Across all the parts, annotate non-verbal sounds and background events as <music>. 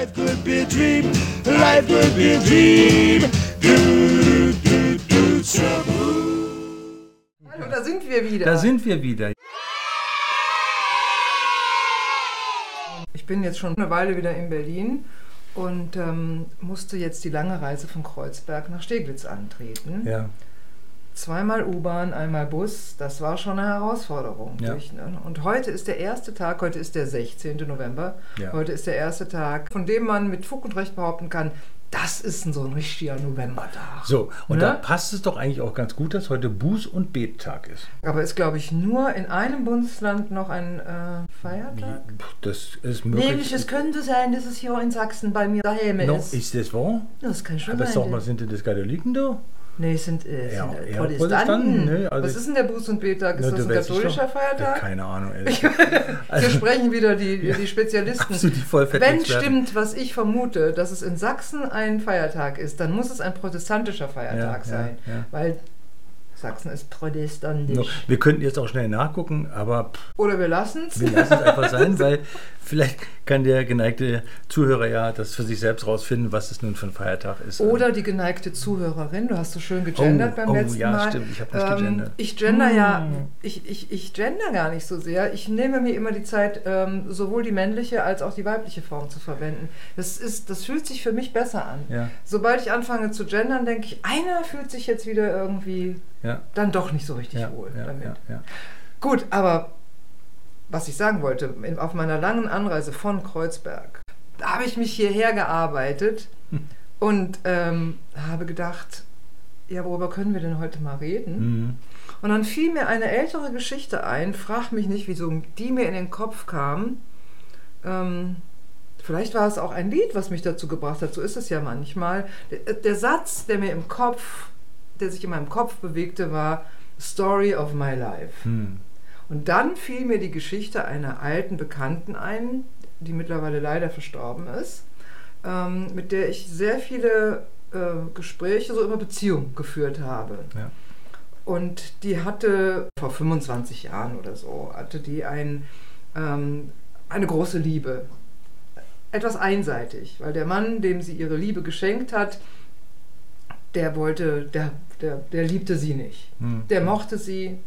Life could be a dream, life could be a dream. Do, do, do, trouble. Hallo, da sind wir wieder. Da sind wir wieder. Ich bin jetzt schon eine Weile wieder in Berlin und ähm, musste jetzt die lange Reise von Kreuzberg nach Steglitz antreten. Ja. Zweimal U-Bahn, einmal Bus, das war schon eine Herausforderung. Ja. Durch, ne? Und heute ist der erste Tag, heute ist der 16. November, Ja. heute ist der erste Tag, von dem man mit Fug und Recht behaupten kann, das ist ein so ein richtiger Novembertag. So, und Ne? da passt es doch eigentlich auch ganz gut, dass heute Buß- und Bettag ist. Aber ist, glaube ich, nur in einem Bundesland noch ein äh, Feiertag? Das ist möglich. Nämlich, es könnte sein, dass es hier in Sachsen bei mir daheim no, ist. ist das wahr? Das kann schon Aber sein. sag mal, sind denn das Katholiken da? Nee, es sind, äh, Ja, sind äh, Protestanten. Protestanten, ne? Also- Was ist denn der Buß- und Betag? Ist Na, das ein katholischer doch. Feiertag? Ja, keine Ahnung, ehrlich. <laughs> Wir sprechen wieder die, die Spezialisten. Absolut die Vollfett- Wenn stimmt, was ich vermute, dass es in Sachsen ein Feiertag ist, dann muss es ein protestantischer Feiertag Ja, ja, sein. ja. Weil Sachsen ist protestantisch. No, wir könnten jetzt auch schnell nachgucken, aber pff, Oder wir lassen es. wir lassen es einfach sein, <laughs> weil vielleicht kann der geneigte Zuhörer ja das für sich selbst rausfinden, was es nun für ein Feiertag ist. Oder die geneigte Zuhörerin, du hast so schön gegendert Oh, beim oh, letzten ja, Mal. stimmt, ich hab nicht gegendert. Hm. Ich gender ja, ich, ich, ich gender gar nicht so sehr. Ich nehme mir immer die Zeit, ähm, sowohl die männliche als auch die weibliche Form zu verwenden. Das, ist, das fühlt sich für mich besser an. Ja. Sobald ich anfange zu gendern, denke ich, einer fühlt sich jetzt wieder irgendwie Ja, dann doch nicht so richtig ja, wohl ja, damit. Gut, aber was ich sagen wollte, in, auf meiner langen Anreise von Kreuzberg, da habe ich mich hierher gearbeitet Hm. <laughs> und ähm, habe gedacht, ja, worüber können wir denn heute mal reden? Mhm. Und dann fiel mir eine ältere Geschichte ein, frag mich nicht, wieso die mir in den Kopf kam. Ähm, vielleicht war es auch ein Lied, was mich dazu gebracht hat, so ist es ja manchmal. Der, der Satz, der mir im Kopf, der sich in meinem Kopf bewegte, war Story of my life. Hm. Und dann fiel mir die Geschichte einer alten Bekannten ein, die mittlerweile leider verstorben ist, ähm, mit der ich sehr viele äh, Gespräche so über Beziehung geführt habe. Ja. Und die hatte vor 25 Jahren oder so, hatte die ein, ähm, eine große Liebe. Etwas einseitig, weil der Mann, dem sie ihre Liebe geschenkt hat, der wollte, der, der, der liebte sie nicht. Hm. Der mochte sie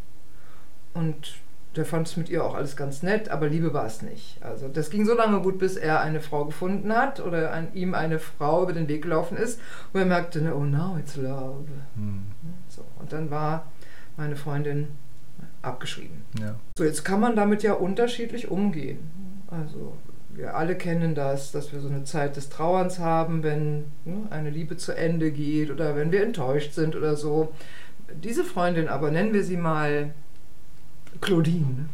und der fand es mit ihr auch alles ganz nett, aber Liebe war es nicht. Also das ging so lange gut, bis er eine Frau gefunden hat oder an ihm eine Frau über den Weg gelaufen ist, wo er merkte, ne, oh now it's love. Hm. So, und dann war meine Freundin abgeschrieben. Ja. So, jetzt kann man damit ja unterschiedlich umgehen. Also wir alle kennen das, dass wir so eine Zeit des Trauerns haben, wenn ne, eine Liebe zu Ende geht oder wenn wir enttäuscht sind oder so. Diese Freundin aber, nennen wir sie mal Claudine,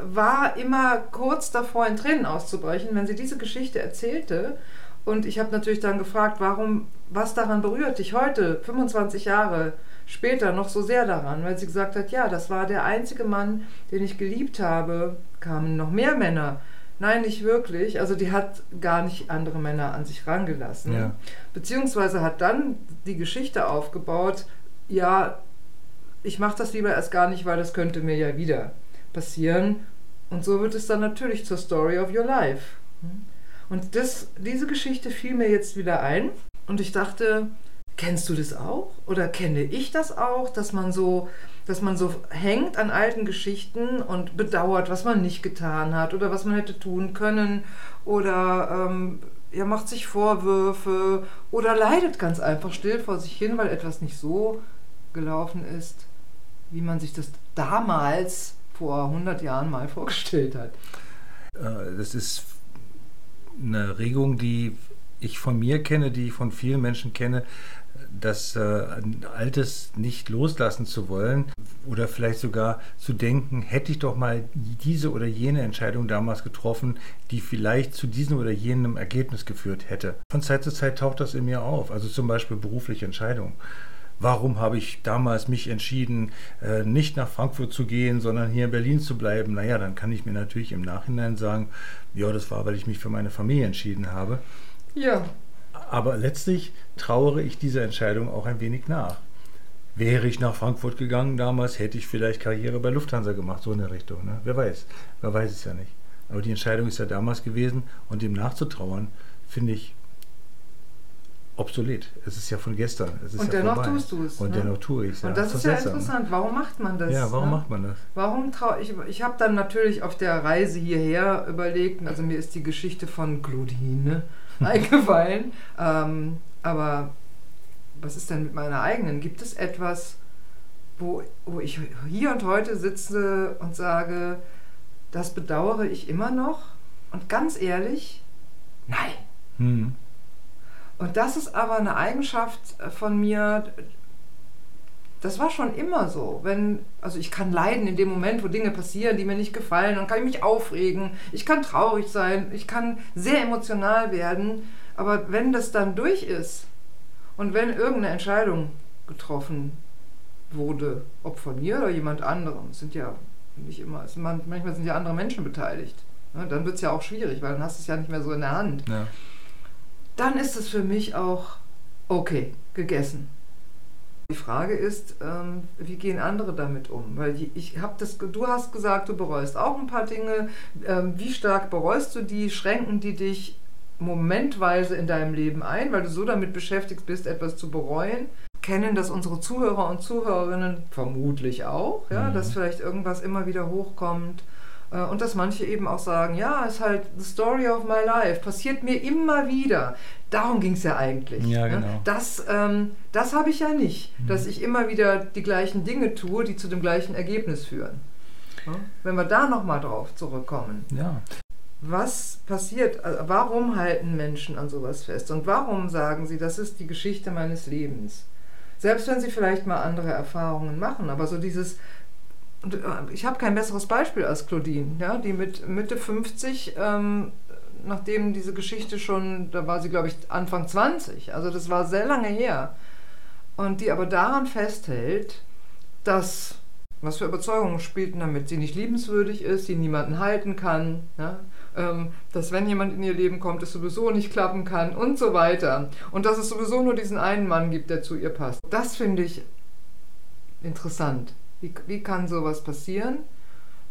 war immer kurz davor, in Tränen auszubrechen, wenn sie diese Geschichte erzählte. Und ich habe natürlich dann gefragt, warum, was daran berührt dich heute, 25 Jahre später, noch so sehr daran? Weil sie gesagt hat, ja, das war der einzige Mann, den ich geliebt habe. Kamen noch mehr Männer. Nein, nicht wirklich. Also die hat gar nicht andere Männer an sich rangelassen. Ja. Beziehungsweise hat dann die Geschichte aufgebaut, ja, ich mache das lieber erst gar nicht, weil das könnte mir ja wieder passieren. Und so wird es dann natürlich zur Story of your life. Und das, diese Geschichte fiel mir jetzt wieder ein und ich dachte, kennst du das auch? Oder kenne ich das auch, dass man so, dass man so hängt an alten Geschichten und bedauert, was man nicht getan hat oder was man hätte tun können oder ähm, ja, macht sich Vorwürfe oder leidet ganz einfach still vor sich hin, weil etwas nicht so gelaufen ist, wie man sich das damals vor 100 Jahren mal <laughs> vorgestellt hat. Äh, Das ist eine Regung, die ich von mir kenne, die ich von vielen Menschen kenne, das äh, Altes nicht loslassen zu wollen oder vielleicht sogar zu denken, hätte ich doch mal diese oder jene Entscheidung damals getroffen, die vielleicht zu diesem oder jenem Ergebnis geführt hätte. Von Zeit zu Zeit taucht das in mir auf, also zum Beispiel berufliche Entscheidungen. Warum habe ich damals mich entschieden, äh, nicht nach Frankfurt zu gehen, sondern hier in Berlin zu bleiben? Naja, dann kann ich mir natürlich im Nachhinein sagen, ja, das war, weil ich mich für meine Familie entschieden habe. Ja, Aber letztlich trauere ich dieser Entscheidung auch ein wenig nach. Wäre ich nach Frankfurt gegangen damals, hätte ich vielleicht Karriere bei Lufthansa gemacht, so in der Richtung. Ne? Wer weiß. Wer weiß es ja nicht. Aber die Entscheidung ist ja damals gewesen und dem nachzutrauern, finde ich obsolet. Es ist ja von gestern. Es ist Und ja dennoch vorbei. tust du es, Und ne? dennoch tue ich es. Und das ist ja interessant. Warum macht man das? Ja, warum ne? macht man das? Warum trau ich? Ich habe dann natürlich auf der Reise hierher überlegt, also mir ist die Geschichte von Claudine <laughs> eingefallen. Ähm, aber was ist denn mit meiner eigenen? Gibt es etwas, wo, wo ich hier und heute sitze und sage, das bedauere ich immer noch? Und ganz ehrlich, nein. Hm. Und das ist aber eine Eigenschaft von mir, das war schon immer so. Wenn, also ich kann leiden in dem Moment, wo Dinge passieren, die mir nicht gefallen, dann kann ich mich aufregen, ich kann traurig sein, ich kann sehr emotional werden. Aber wenn das dann durch ist und wenn irgendeine Entscheidung getroffen wurde, ob von mir oder jemand anderem, sind ja nicht immer, manchmal sind ja andere Menschen beteiligt. Ne, dann wird es ja auch schwierig, weil dann hast du es ja nicht mehr so in der Hand Ja. Dann ist es für mich auch okay, gegessen. Die Frage ist, ähm, wie gehen andere damit um? Weil ich habe das, du hast gesagt, du bereust auch ein paar Dinge. Ähm, wie stark bereust du die? Schränken die dich momentweise in deinem Leben ein, weil du so damit beschäftigt bist, etwas zu bereuen? Kennen das unsere Zuhörer und Zuhörerinnen vermutlich auch, ja, Mhm. dass vielleicht irgendwas immer wieder hochkommt. Äh, Und dass manche eben auch sagen, ja, ist halt the story of my life, passiert mir immer wieder. Darum ging es ja eigentlich. Ja, ne? genau. Das, ähm, das habe ich ja nicht, dass ich immer wieder die gleichen Dinge tue, die zu dem gleichen Ergebnis führen. Ja? Wenn wir da nochmal drauf zurückkommen. ja. Was passiert, also warum halten Menschen an sowas fest? Und warum sagen sie, das ist die Geschichte meines Lebens? Selbst wenn sie vielleicht mal andere Erfahrungen machen, aber so dieses, ich habe kein besseres Beispiel als Claudine, ja, die mit Mitte 50, ähm, nachdem diese Geschichte schon, da war sie glaube ich Anfang 20, also das war sehr lange her, und die aber daran festhält, dass, was für Überzeugungen spielten damit, sie nicht liebenswürdig ist, sie niemanden halten kann, ja, ähm, dass wenn jemand in ihr Leben kommt, es sowieso nicht klappen kann und so weiter. Und dass es sowieso nur diesen einen Mann gibt, der zu ihr passt. Das finde ich interessant. Wie, wie kann sowas passieren?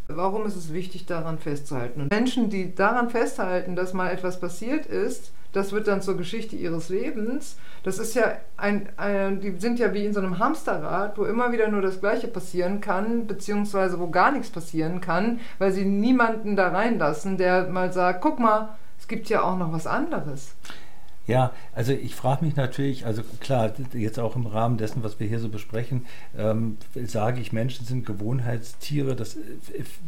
Warum ist es wichtig, daran festzuhalten? Und Menschen, die daran festhalten, dass mal etwas passiert ist, das wird dann zur Geschichte ihres Lebens. Das ist ja ein, ein, die sind ja wie in so einem Hamsterrad, wo immer wieder nur das Gleiche passieren kann, beziehungsweise wo gar nichts passieren kann, weil sie niemanden da reinlassen, der mal sagt, guck mal, es gibt ja auch noch was anderes. Ja, also ich frage mich natürlich, also klar, jetzt auch im Rahmen dessen, was wir hier so besprechen, ähm, sage ich, Menschen sind Gewohnheitstiere, das,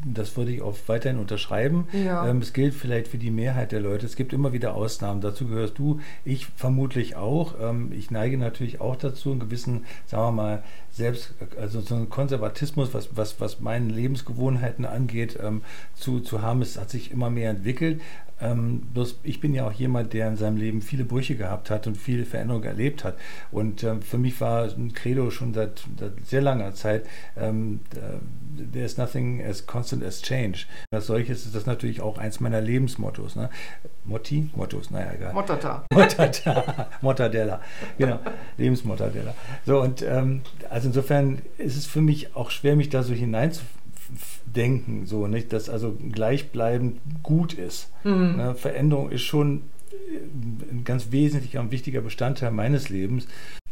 das würde ich auch weiterhin unterschreiben. Ja. Ähm, es gilt vielleicht für die Mehrheit der Leute. Es gibt immer wieder Ausnahmen, dazu gehörst du, ich vermutlich auch. Ähm, ich neige natürlich auch dazu, einen gewissen, sagen wir mal, selbst, also so einen Konservatismus, was, was, was meine Lebensgewohnheiten angeht, ähm, zu, zu haben. Es hat sich immer mehr entwickelt. Ähm, bloß ich bin ja auch jemand, der in seinem Leben viele Brüche gehabt hat und viele Veränderungen erlebt hat. Und ähm, für mich war ein Credo schon seit, seit sehr langer Zeit, ähm, äh, there's nothing as constant as change. Als solches ist das natürlich auch eins meiner Lebensmottos. Ne? Motti? Mottos, naja, egal. Mottata. <laughs> Mortadella. Mortadella. Genau, Lebensmortadella. So, und ähm, also insofern ist es für mich auch schwer, mich da so hineinzudenken, so, nicht, dass also gleichbleibend gut ist. Mhm. Ne? Veränderung ist schon ein ganz wesentlicher und wichtiger Bestandteil meines Lebens.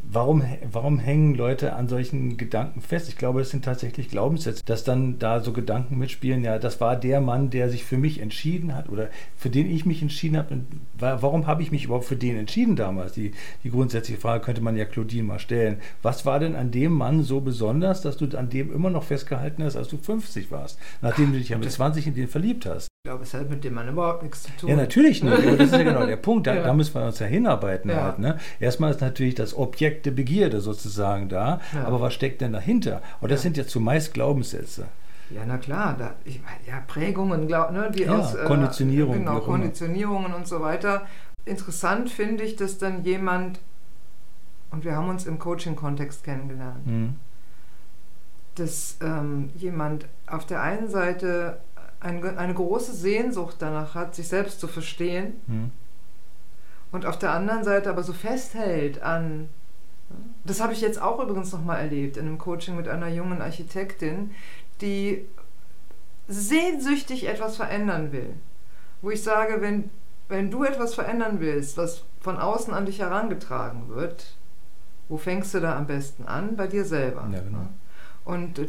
Warum, warum hängen Leute an solchen Gedanken fest? Ich glaube, es sind tatsächlich Glaubenssätze, dass dann da so Gedanken mitspielen, ja, das war der Mann, der sich für mich entschieden hat oder für den ich mich entschieden habe. Warum habe ich mich überhaupt für den entschieden damals? Die, die grundsätzliche Frage könnte man ja Claudine mal stellen. Was war denn an dem Mann so besonders, dass du an dem immer noch festgehalten hast, als du 50 warst, nachdem du dich ja mit 20 in den verliebt hast? Ich glaube, es hat mit dem Mann überhaupt nichts zu tun. Ja, natürlich nicht. Aber das ist ja genau der <laughs> Punkt. Da, Ja. da müssen wir uns ja hinarbeiten. Ja. Halt, ne? Erstmal ist natürlich das Objekt der Begierde sozusagen da. Ja. Aber was steckt denn dahinter? Und das sind ja zumeist Glaubenssätze. Ja, na klar, da, ich ja, Prägungen, glaub, ne, die aus Äh, wie genau. Konditionierungen und so weiter. Interessant finde ich, dass dann jemand, und wir haben uns im Coaching-Kontext kennengelernt, Hm. dass ähm, jemand auf der einen Seite ein, eine große Sehnsucht danach hat, sich selbst zu verstehen Hm. und auf der anderen Seite aber so festhält an. Das habe ich jetzt auch übrigens nochmal erlebt in einem Coaching mit einer jungen Architektin, die sehnsüchtig etwas verändern will. wo ich sage, wenn, wenn du etwas verändern willst, was von außen an dich herangetragen wird, wo fängst du da am besten an? Bei dir selber. Ja, genau. Und äh,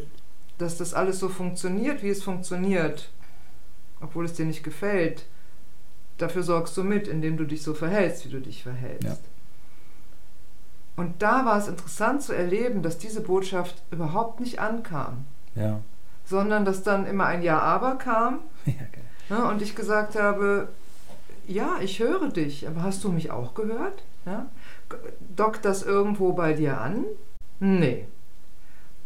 dass das alles so funktioniert, wie es funktioniert, obwohl es dir nicht gefällt, dafür sorgst du mit, indem du dich so verhältst, wie du dich verhältst. Ja. Und da war es interessant zu erleben, dass diese Botschaft überhaupt nicht ankam, Ja. sondern dass dann immer ein Ja, aber kam <laughs> ja geil. ne, und ich gesagt habe, ja, ich höre dich, aber hast du mich auch gehört? Ja? Dockt das irgendwo bei dir an? Nee.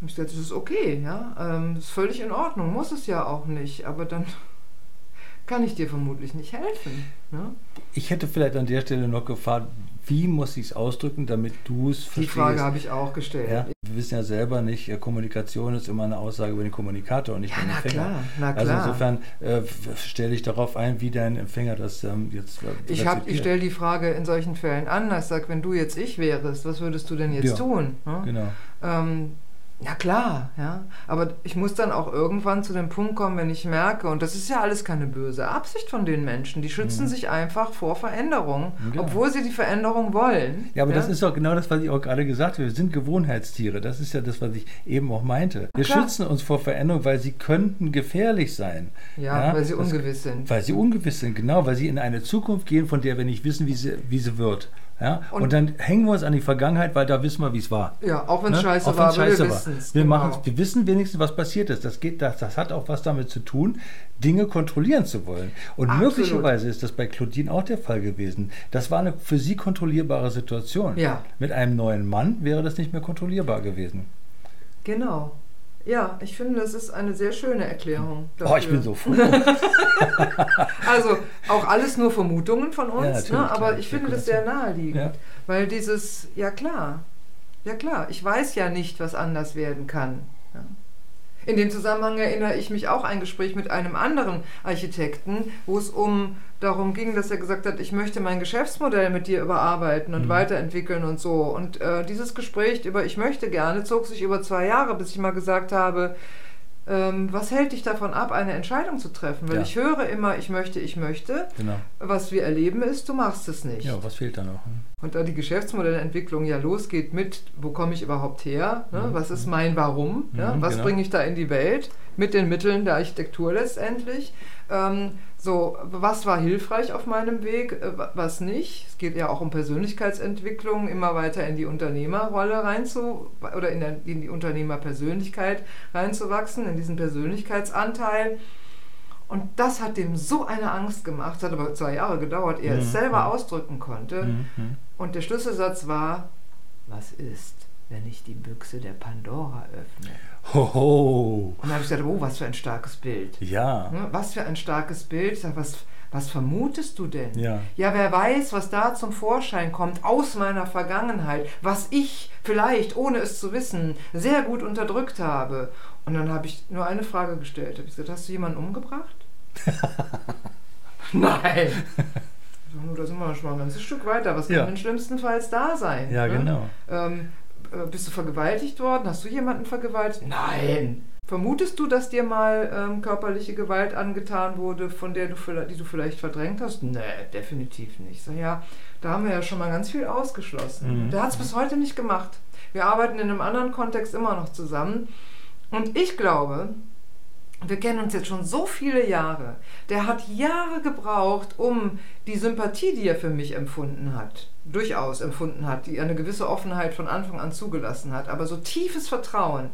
Und ich gesagt, das ist okay, ja, ähm, das ist völlig in Ordnung, muss es ja auch nicht, aber dann kann ich dir vermutlich nicht helfen. Ne? Ich hätte vielleicht an der Stelle noch gefragt, wie muss ich es ausdrücken, damit du es Die verstehst? Frage habe ich auch gestellt. ja, wir wissen ja selber nicht, äh, Kommunikation ist immer eine Aussage über den Kommunikator und nicht Ja, über den na Empfänger. klar, na Also klar. insofern äh, stelle ich darauf ein, wie dein Empfänger das ähm, jetzt äh, Ich, hab- ich stelle die Frage in solchen Fällen anders. Ich sage, wenn du jetzt ich wärst, was würdest du denn jetzt Ja. tun? Ne? Genau. Ähm, ja klar, ja. Aber ich muss dann auch irgendwann zu dem Punkt kommen, wenn ich merke, und das ist ja alles keine böse Absicht von den Menschen, die schützen Mhm. sich einfach vor Veränderung, Genau. obwohl sie die Veränderung wollen. Ja, aber das ist doch genau das, was ich auch gerade gesagt habe. Wir sind Gewohnheitstiere. Das ist ja das, was ich eben auch meinte. Wir Klar. schützen uns vor Veränderung, weil sie könnten gefährlich sein. ja, weil sie das- ungewiss sind. Weil sie ungewiss sind, genau, weil sie in eine Zukunft gehen, von der wir nicht wissen, wie sie, wie sie wird. Ja? Und, Und- dann hängen wir uns an die Vergangenheit, weil da wissen wir, wie es war. Ja, auch wenn es Ne? scheiße Auch war, scheiße wir war. Wir, genau. wir wissen wenigstens, was passiert ist. Das, geht, das, das hat auch was damit zu tun, Dinge kontrollieren zu wollen. Und Absolut. möglicherweise ist das bei Claudine auch der Fall gewesen. Das war eine für sie kontrollierbare Situation. Ja. Mit einem neuen Mann wäre das nicht mehr kontrollierbar gewesen. Genau. Ja, ich finde, das ist eine sehr schöne Erklärung. Oh, ich dafür. bin so froh. <laughs> Also auch alles nur Vermutungen von uns, Ja, ne? aber klar. ich finde das sehr naheliegend. Ja. Weil dieses, ja klar, ja klar, ich weiß ja nicht, was anders werden kann. In dem Zusammenhang erinnere ich mich auch ein Gespräch mit einem anderen Architekten, wo es um darum ging, dass er gesagt hat, ich möchte mein Geschäftsmodell mit dir überarbeiten und Mhm. weiterentwickeln und so. Und äh, dieses Gespräch über ich möchte gerne zog sich über zwei Jahre, bis ich mal gesagt habe, ähm, was hält dich davon ab, eine Entscheidung zu treffen? Weil Ja. ich höre immer, ich möchte, ich möchte. Genau. Was wir erleben ist, du machst es nicht. Ja, was fehlt da noch? hm? Und da die Geschäftsmodellentwicklung ja losgeht mit, wo komme ich überhaupt her? Ne? Mhm. Was ist mein Warum? Ja? Mhm, Was genau. bringe ich da in die Welt? Mit den Mitteln der Architektur letztendlich. Ähm, so, was war hilfreich auf meinem Weg, äh, wa- was nicht? Es geht ja auch um Persönlichkeitsentwicklung, immer weiter in die Unternehmerrolle reinzu oder in, der, in die Unternehmerpersönlichkeit reinzuwachsen, in diesen Persönlichkeitsanteil. Und das hat dem so eine Angst gemacht, es hat aber zwei Jahre gedauert, ehe er es Mhm, selber mhm. ausdrücken konnte. Mhm, mhm. Und der Schlüsselsatz war, was ist, wenn ich die Büchse der Pandora öffne? Hoho. Und dann habe ich gesagt, oh, was für ein starkes Bild. Ja. Ne, Was für ein starkes Bild. Ich sage, was, was vermutest du denn? Ja. Ja, wer weiß, was da zum Vorschein kommt aus meiner Vergangenheit, was ich vielleicht, ohne es zu wissen, sehr gut unterdrückt habe. Und dann habe ich nur eine Frage gestellt. Habe ich gesagt, hast du jemanden umgebracht? <laughs> Nein. <laughs> Sag, nur, da sind wir schon mal ein ganzes Stück weiter. Was kann Ja. denn schlimmstenfalls da sein? Ja, ne? genau. Ähm, äh, bist du vergewaltigt worden? Hast du jemanden vergewaltigt? Nein. Vermutest du, dass dir mal ähm, körperliche Gewalt angetan wurde, von der du die du vielleicht verdrängt hast? Nee, definitiv nicht. Ich sag, ja, da haben wir ja schon mal ganz viel ausgeschlossen. Mhm. Der hat es bis heute nicht gemacht. Wir arbeiten in einem anderen Kontext immer noch zusammen. Und ich glaube, wir kennen uns jetzt schon so viele Jahre. Der hat Jahre gebraucht, um die Sympathie, die er für mich empfunden hat, durchaus empfunden hat, die eine gewisse Offenheit von Anfang an zugelassen hat, aber so tiefes Vertrauen,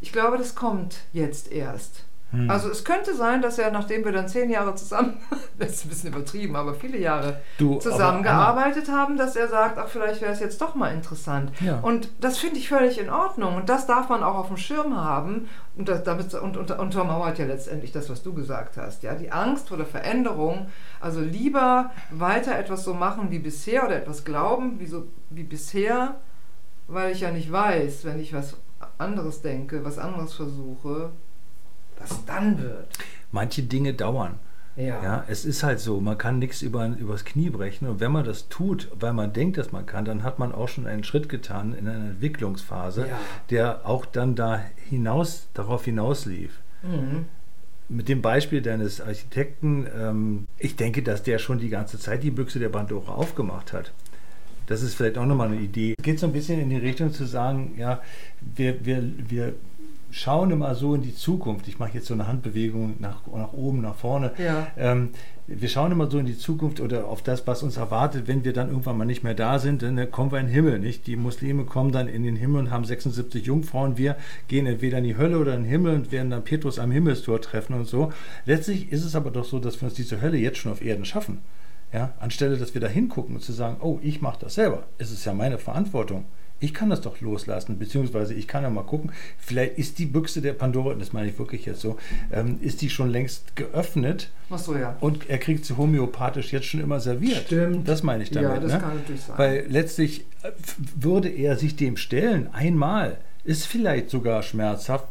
ich glaube, das kommt jetzt erst. Hm. Also es könnte sein, dass er, nachdem wir dann zehn Jahre zusammen, <laughs> das ist ein bisschen übertrieben, aber viele Jahre Du, zusammengearbeitet haben, dass er sagt, ach, vielleicht wäre es jetzt doch mal interessant. Ja. Und das finde ich völlig in Ordnung. Und das darf man auch auf dem Schirm haben. Und das, damit und, und, untermauert ja letztendlich das, was du gesagt hast. Ja, die Angst vor der Veränderung. Also lieber weiter etwas so machen wie bisher oder etwas glauben wie, so, wie bisher, weil ich ja nicht weiß, wenn ich was anderes denke, was anderes versuche, was dann wird. Manche Dinge dauern. Ja. Ja, es ist halt so, man kann nichts über, übers Knie brechen. Und wenn man das tut, weil man denkt, dass man kann, dann hat man auch schon einen Schritt getan in einer Entwicklungsphase, Ja. der auch dann da hinaus, darauf hinauslief. Mhm. mit dem Beispiel deines Architekten, ähm, ich denke, dass der schon die ganze Zeit die Büchse der Pandora aufgemacht hat. Das ist vielleicht auch nochmal eine Idee. Es geht so ein bisschen in die Richtung zu sagen, ja, wir, wir, wir schauen immer so in die Zukunft. Ich mache jetzt so eine Handbewegung nach, nach oben, nach vorne. Ja. Ähm, wir schauen immer so in die Zukunft oder auf das, was uns erwartet, wenn wir dann irgendwann mal nicht mehr da sind, dann kommen wir in den Himmel, nicht? Die Muslime kommen dann in den Himmel und haben 76 Jungfrauen. Wir gehen entweder in die Hölle oder in den Himmel und werden dann Petrus am Himmelstor treffen und so. Letztlich ist es aber doch so, dass wir uns diese Hölle jetzt schon auf Erden schaffen. Ja? Anstelle, dass wir da hingucken und zu sagen, oh, ich mache das selber. Es ist ja meine Verantwortung ich kann das doch loslassen, beziehungsweise ich kann ja mal gucken, vielleicht ist die Büchse der Pandora, das meine ich wirklich jetzt so, ähm, ist die schon längst geöffnet Ach so, ja. und er kriegt sie homöopathisch jetzt schon immer serviert. Stimmt. Das meine ich damit. Ja, das ne? kann natürlich sein. Weil letztlich äh, würde er sich dem stellen, einmal, ist vielleicht sogar schmerzhaft,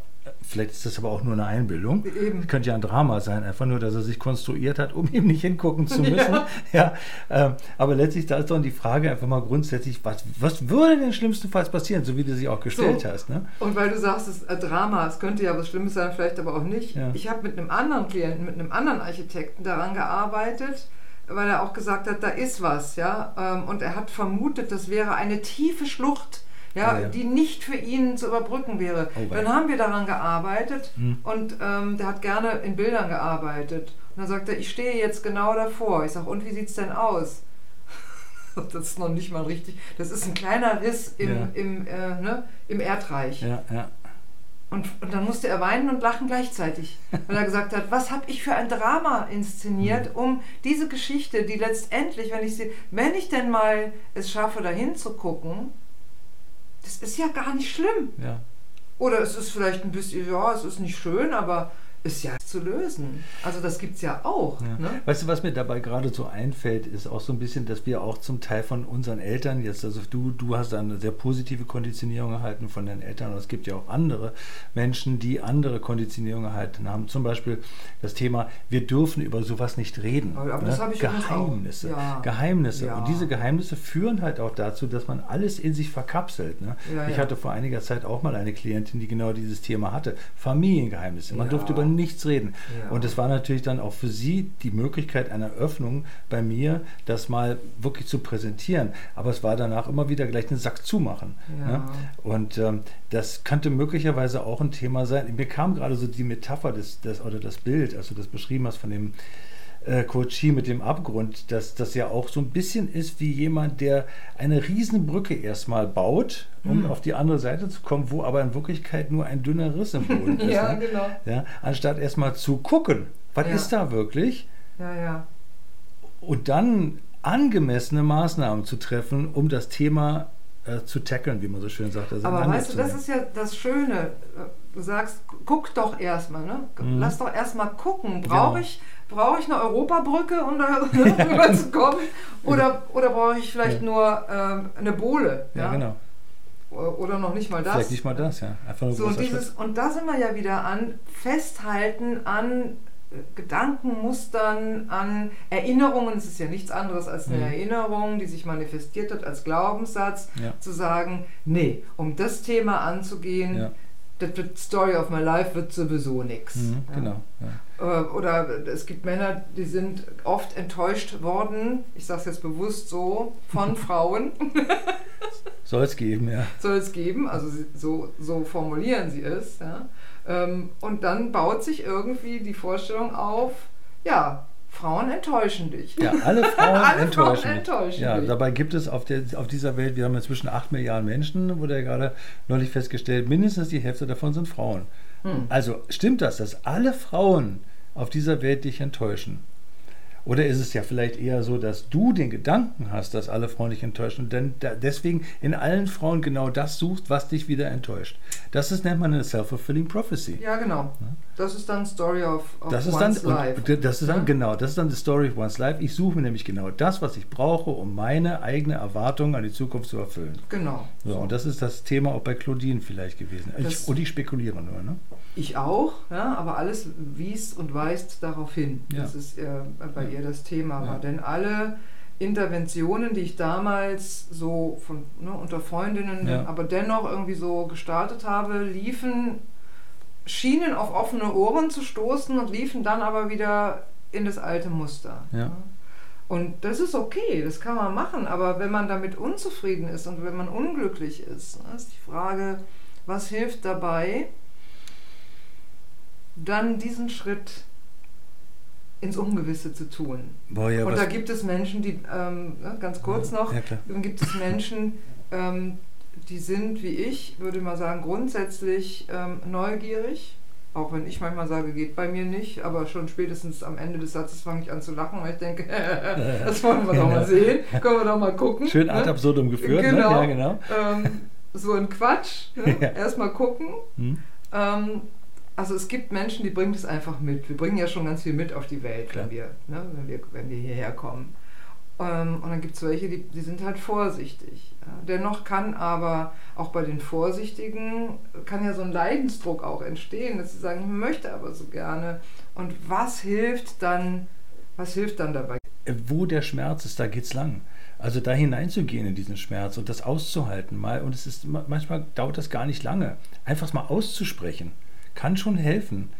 Vielleicht ist das aber auch nur eine Einbildung. Eben. Könnte ja ein Drama sein, einfach nur, dass er sich konstruiert hat, um ihm nicht hingucken zu <laughs> müssen. Ja. Ja, ähm, aber letztlich da ist doch die Frage einfach mal grundsätzlich, was, was würde denn schlimmstenfalls passieren, so wie du sie auch gestellt So. hast. Ne? Und weil du sagst, es ist ein Drama, es könnte ja was Schlimmes sein, vielleicht aber auch nicht. Ja. Ich habe mit einem anderen Klienten, mit einem anderen Architekten daran gearbeitet, weil er auch gesagt hat, da ist was, ja. Ähm, Und er hat vermutet, das wäre eine tiefe Schlucht, ja, Ah, ja. die nicht für ihn zu überbrücken wäre. Oh, dann haben wir daran gearbeitet Hm. und ähm, der hat gerne in Bildern gearbeitet. Und dann sagt er, ich stehe jetzt genau davor. Ich sage, und wie sieht es denn aus? <laughs> Das ist noch nicht mal richtig. Das ist ein kleiner Riss im, Ja. im, äh, ne, im Erdreich. Ja, ja. Und, und dann musste er weinen und lachen gleichzeitig, weil er gesagt hat, was habe ich für ein Drama inszeniert, um diese Geschichte, die letztendlich, wenn ich sie, wenn ich denn mal es schaffe, dahin zu gucken, das ist ja gar nicht schlimm. ja. Oder es ist vielleicht ein bisschen, ja, es ist nicht schön, aber ist ja zu lösen. Also das gibt es ja auch. Ja. Ne? Weißt du, was mir dabei gerade so einfällt, ist auch so ein bisschen, dass wir auch zum Teil von unseren Eltern, jetzt, also du, du hast eine sehr positive Konditionierung erhalten von deinen Eltern, und es gibt ja auch andere Menschen, die andere Konditionierung erhalten haben. Zum Beispiel das Thema, wir dürfen über sowas nicht reden. Aber- aber das habe ich. Geheimnisse. Ja. Geheimnisse. Ja. Und diese Geheimnisse führen halt auch dazu, dass man alles in sich verkapselt. Ne? Ich hatte vor einiger Zeit auch mal eine Klientin, die genau dieses Thema hatte. Familiengeheimnisse. Man durfte über nichts reden. Ja. Und es war natürlich dann auch für sie die Möglichkeit einer Öffnung bei mir, das mal wirklich zu präsentieren. Aber es war danach immer wieder gleich den Sack zumachen. Ja. Ne? Und ähm, das könnte möglicherweise auch ein Thema sein. Mir kam gerade so die Metapher des, des, oder das Bild, als du das beschrieben hast von dem äh, Coachie mit dem Abgrund, dass das ja auch so ein bisschen ist wie jemand, der eine Riesenbrücke erstmal baut, um Mhm. auf die andere Seite zu kommen, wo aber in Wirklichkeit nur ein dünner Riss im Boden <laughs> ist. Ja, ne? genau. Ja, anstatt erstmal zu gucken, was Ja. ist da wirklich, Ja, ja. und dann angemessene Maßnahmen zu treffen, um das Thema äh, zu tackeln, wie man so schön sagt. Also Aber weißt du, das ist ja das Schöne. Du sagst, guck doch erstmal, ne? Mhm. Lass doch erstmal gucken. Brauche Genau. ich, brauch ich eine Europabrücke, um da <laughs> rüber zu kommen? Oder, oder brauche ich vielleicht Ja. nur ähm, eine Bohle? Ja, genau. Oder noch nicht mal das. Vielleicht nicht mal das, ja. Einfach nur So, dieses, Schritt. und da sind wir ja wieder an Festhalten an Gedankenmustern, an Erinnerungen. Es ist ja nichts anderes als eine Mhm. Erinnerung, die sich manifestiert hat als Glaubenssatz, Ja. zu sagen, nee, um das Thema anzugehen, Ja. das Story of my life wird sowieso nichts. Mhm, Ja. Genau. Äh, Oder es gibt Männer, die sind oft enttäuscht worden, ich sage es jetzt bewusst so, von <laughs> Frauen. Soll es geben, ja. soll es geben, also so, so formulieren sie es. Ja? Ähm, und dann baut sich irgendwie die Vorstellung auf, ja, Frauen enttäuschen dich. Ja, alle <laughs> Frauen Alle enttäuschen. Frauen enttäuschen Ja, dich. dabei gibt es auf, der, auf dieser Welt, wir haben inzwischen 8 Milliarden Menschen, wurde ja gerade neulich festgestellt, mindestens die Hälfte davon sind Frauen. Hm. Also stimmt das, dass alle Frauen auf dieser Welt dich enttäuschen? Oder ist es ja vielleicht eher so, dass du den Gedanken hast, dass alle Frauen dich enttäuschen und dann deswegen in allen Frauen genau das suchst, was dich wieder enttäuscht? Das ist, nennt man eine self-fulfilling prophecy. Ja, genau. Das ist dann Story of, of Das ist dann, one's life. das ist dann Ja? genau, das ist dann die Story of one's life. Ich suche mir nämlich genau das, was ich brauche, um meine eigene Erwartung an die Zukunft zu erfüllen. Genau. So, und das ist das Thema auch bei Claudine vielleicht gewesen. Ich, und ich spekuliere nur, ne? Ich auch, ja, aber alles wies und weist darauf hin, Ja. dass es äh, bei ihr das Thema war. Denn alle Interventionen, die ich damals so von, ne, unter Freundinnen, aber dennoch irgendwie so gestartet habe, liefen schienen auf offene Ohren zu stoßen und liefen dann aber wieder in das alte Muster. Ja. Und das ist okay, das kann man machen, aber wenn man damit unzufrieden ist und wenn man unglücklich ist, ne, ist die Frage, was hilft dabei, dann diesen Schritt ins Ungewisse zu tun. Boah, ja, und da gibt es Menschen, die, ähm, ne, ganz kurz noch, Ja, dann gibt es Menschen, ähm, die sind wie ich, würde mal sagen, grundsätzlich ähm, neugierig. Auch wenn ich manchmal sage, geht bei mir nicht, aber schon spätestens am Ende des Satzes fange ich an zu lachen, weil ich denke, <laughs> das wollen wir doch mal sehen, können wir doch mal gucken. Schön ne? ad absurdum geführt, Genau. ne? Ja, genau. ähm, so ein Quatsch. Ne? <laughs> Ja. Erstmal gucken. Hm? Ähm, also es gibt Menschen, die bringen das einfach mit. Wir bringen ja schon ganz viel mit auf die Welt, Klar. wenn wir, ne, wenn wir, wenn wir hierher kommen. Ähm, und dann gibt es welche, die, die sind halt vorsichtig. Dennoch kann aber auch bei den Vorsichtigen, kann ja so ein Leidensdruck auch entstehen, dass sie sagen, ich möchte aber so gerne. Und was hilft dann, was hilft dann dabei? Äh, Wo der Schmerz ist, da geht's lang. Also da hineinzugehen in diesen Schmerz und das auszuhalten mal. Und es ist ma- manchmal dauert das gar nicht lange. Einfach mal auszusprechen kann schon helfen,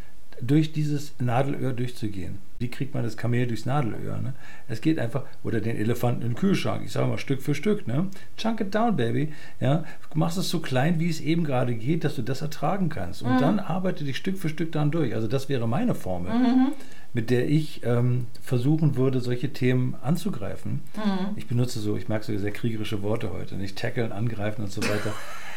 durch dieses Nadelöhr durchzugehen. Wie kriegt man das Kamel durchs Nadelöhr? Ne? Es geht einfach, oder den Elefanten in den Kühlschrank. Ich sage mal Stück für Stück. Ne? Chunk it down, baby. Ja? Du machst es so klein, wie es eben gerade geht, dass du das ertragen kannst. Und dann arbeite dich Stück für Stück dann durch. Also das wäre meine Formel mit der ich ähm, versuchen würde, solche Themen anzugreifen. Ich benutze so, ich mag so sehr kriegerische Worte heute, nicht tackeln, angreifen und so weiter.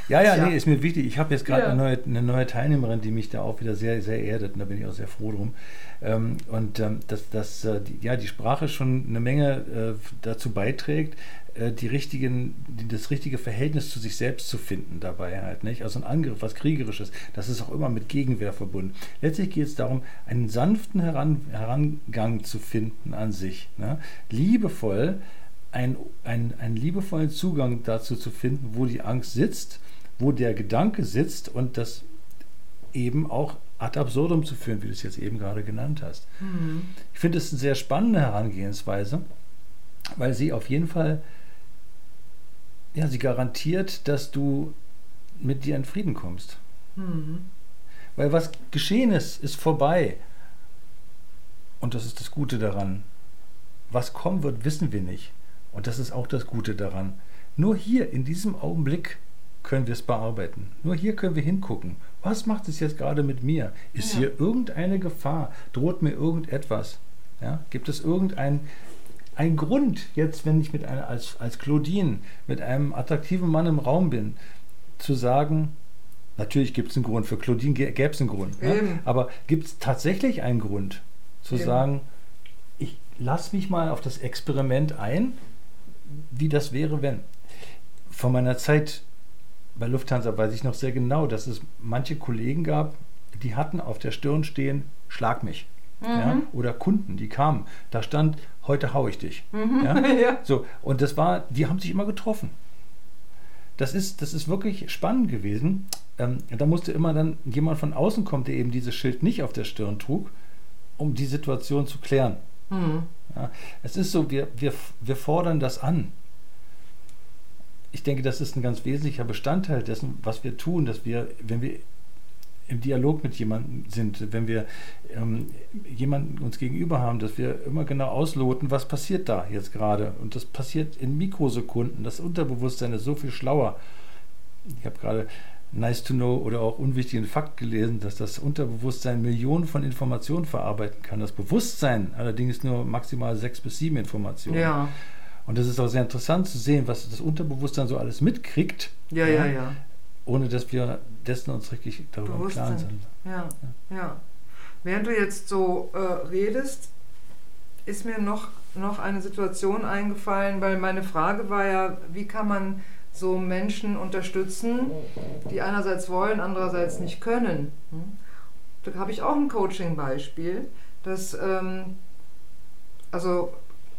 Ja, ja, nee, ist mir wichtig. Ich habe jetzt gerade Ja. eine, neue, eine neue Teilnehmerin, die mich da auch wieder sehr, sehr erdet und da bin ich auch sehr froh drum. Ähm, und ähm, dass, dass äh, die, ja, die Sprache schon eine Menge äh, dazu beiträgt, äh, die richtigen, die, das richtige Verhältnis zu sich selbst zu finden dabei halt, nicht? Also ein Angriff, was Kriegerisches, das ist auch immer mit Gegenwehr verbunden. Letztlich geht es darum, einen sanften Heran, Herangang zu finden an sich. Ne? Liebevoll, ein, ein, einen liebevollen Zugang dazu zu finden, wo die Angst sitzt, wo der Gedanke sitzt und das eben auch ad absurdum zu führen, wie du es jetzt eben gerade genannt hast. Ich finde es eine sehr spannende Herangehensweise, weil sie auf jeden Fall, ja, sie garantiert, dass du mit dir in Frieden kommst. Mhm. Weil was geschehen ist, ist vorbei. Und das ist das Gute daran. Was kommen wird, wissen wir nicht. Und das ist auch das Gute daran. Nur hier, in diesem Augenblick, können wir es bearbeiten. Nur hier können wir hingucken. Was macht es jetzt gerade mit mir? Ist Ja. hier irgendeine Gefahr? Droht mir irgendetwas? Ja? Gibt es irgendeinen ein Grund, jetzt, wenn ich mit einer, als, als Claudine mit einem attraktiven Mann im Raum bin, zu sagen, natürlich gibt es einen Grund, für Claudine gäbe es einen Grund. Ne? Aber gibt es tatsächlich einen Grund, zu Eben. sagen, ich lasse mich mal auf das Experiment ein, wie das wäre, wenn. Von meiner Zeit bei Lufthansa weiß ich noch sehr genau, dass es manche Kollegen gab, die hatten auf der Stirn stehen, schlag mich. Ja? Oder Kunden, die kamen, da stand, heute hau ich dich. Ja? <laughs> ja. So, und das war, die haben sich immer getroffen. Das ist, das ist wirklich spannend gewesen. Ähm, da musste immer dann jemand von außen kommen, der eben dieses Schild nicht auf der Stirn trug, um die Situation zu klären. Mhm. Ja, es ist so, wir, wir, wir fordern das an. Ich denke, das ist ein ganz wesentlicher Bestandteil dessen, was wir tun, dass wir, wenn wir im Dialog mit jemandem sind, wenn wir ähm, jemanden uns gegenüber haben, dass wir immer genau ausloten, was passiert da jetzt gerade. Und das passiert in Mikrosekunden. Das Unterbewusstsein ist so viel schlauer. Ich habe gerade nice to know oder auch unwichtigen Fakt gelesen, dass das Unterbewusstsein Millionen von Informationen verarbeiten kann. Das Bewusstsein allerdings nur maximal sechs bis sieben Informationen. Ja. Und das ist auch sehr interessant zu sehen, was das Unterbewusstsein so alles mitkriegt, Ja, ja, ja. ohne dass wir dessen uns richtig darüber im Klaren sind. Ja, ja. Während du jetzt so äh, redest, ist mir noch, noch eine Situation eingefallen, weil meine Frage war ja, wie kann man so Menschen unterstützen, die einerseits wollen, andererseits nicht können. Hm? Da habe ich auch ein Coaching-Beispiel, dass ähm, also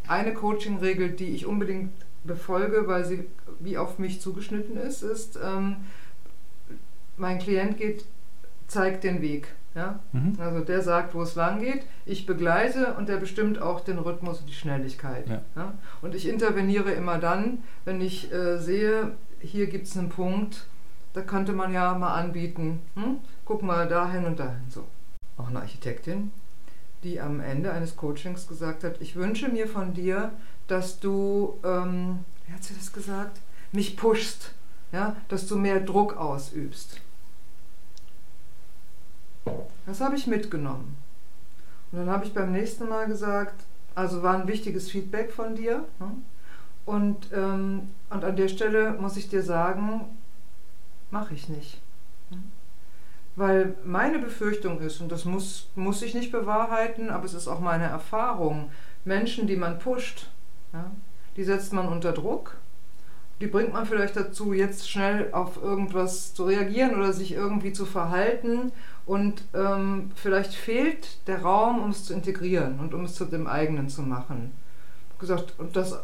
eine Coaching-Regel, die ich unbedingt befolge, weil sie wie auf mich zugeschnitten ist, ist, ähm, mein Klient geht, zeigt den Weg. Ja? Mhm. Also der sagt, wo es lang geht, ich begleite und der bestimmt auch den Rhythmus und die Schnelligkeit. Ja. Und ich interveniere immer dann, wenn ich äh, sehe, hier gibt es einen Punkt, da könnte man ja mal anbieten, hm? guck mal dahin und dahin. So. Auch eine Architektin, die am Ende eines Coachings gesagt hat, ich wünsche mir von dir, dass du, ähm, wie hat sie das gesagt, mich pushst, ja? dass du mehr Druck ausübst. Das habe ich mitgenommen. Und dann habe ich beim nächsten Mal gesagt, also war ein wichtiges Feedback von dir. Ne? Und, ähm, und an der Stelle muss ich dir sagen, mache ich nicht. Weil meine Befürchtung ist, und das muss, muss ich nicht bewahrheiten, aber es ist auch meine Erfahrung, Menschen, die man pusht, ja, die setzt man unter Druck, die bringt man vielleicht dazu, jetzt schnell auf irgendwas zu reagieren oder sich irgendwie zu verhalten und ähm, vielleicht fehlt der Raum, um es zu integrieren und um es zu dem eigenen zu machen. Gesagt, und das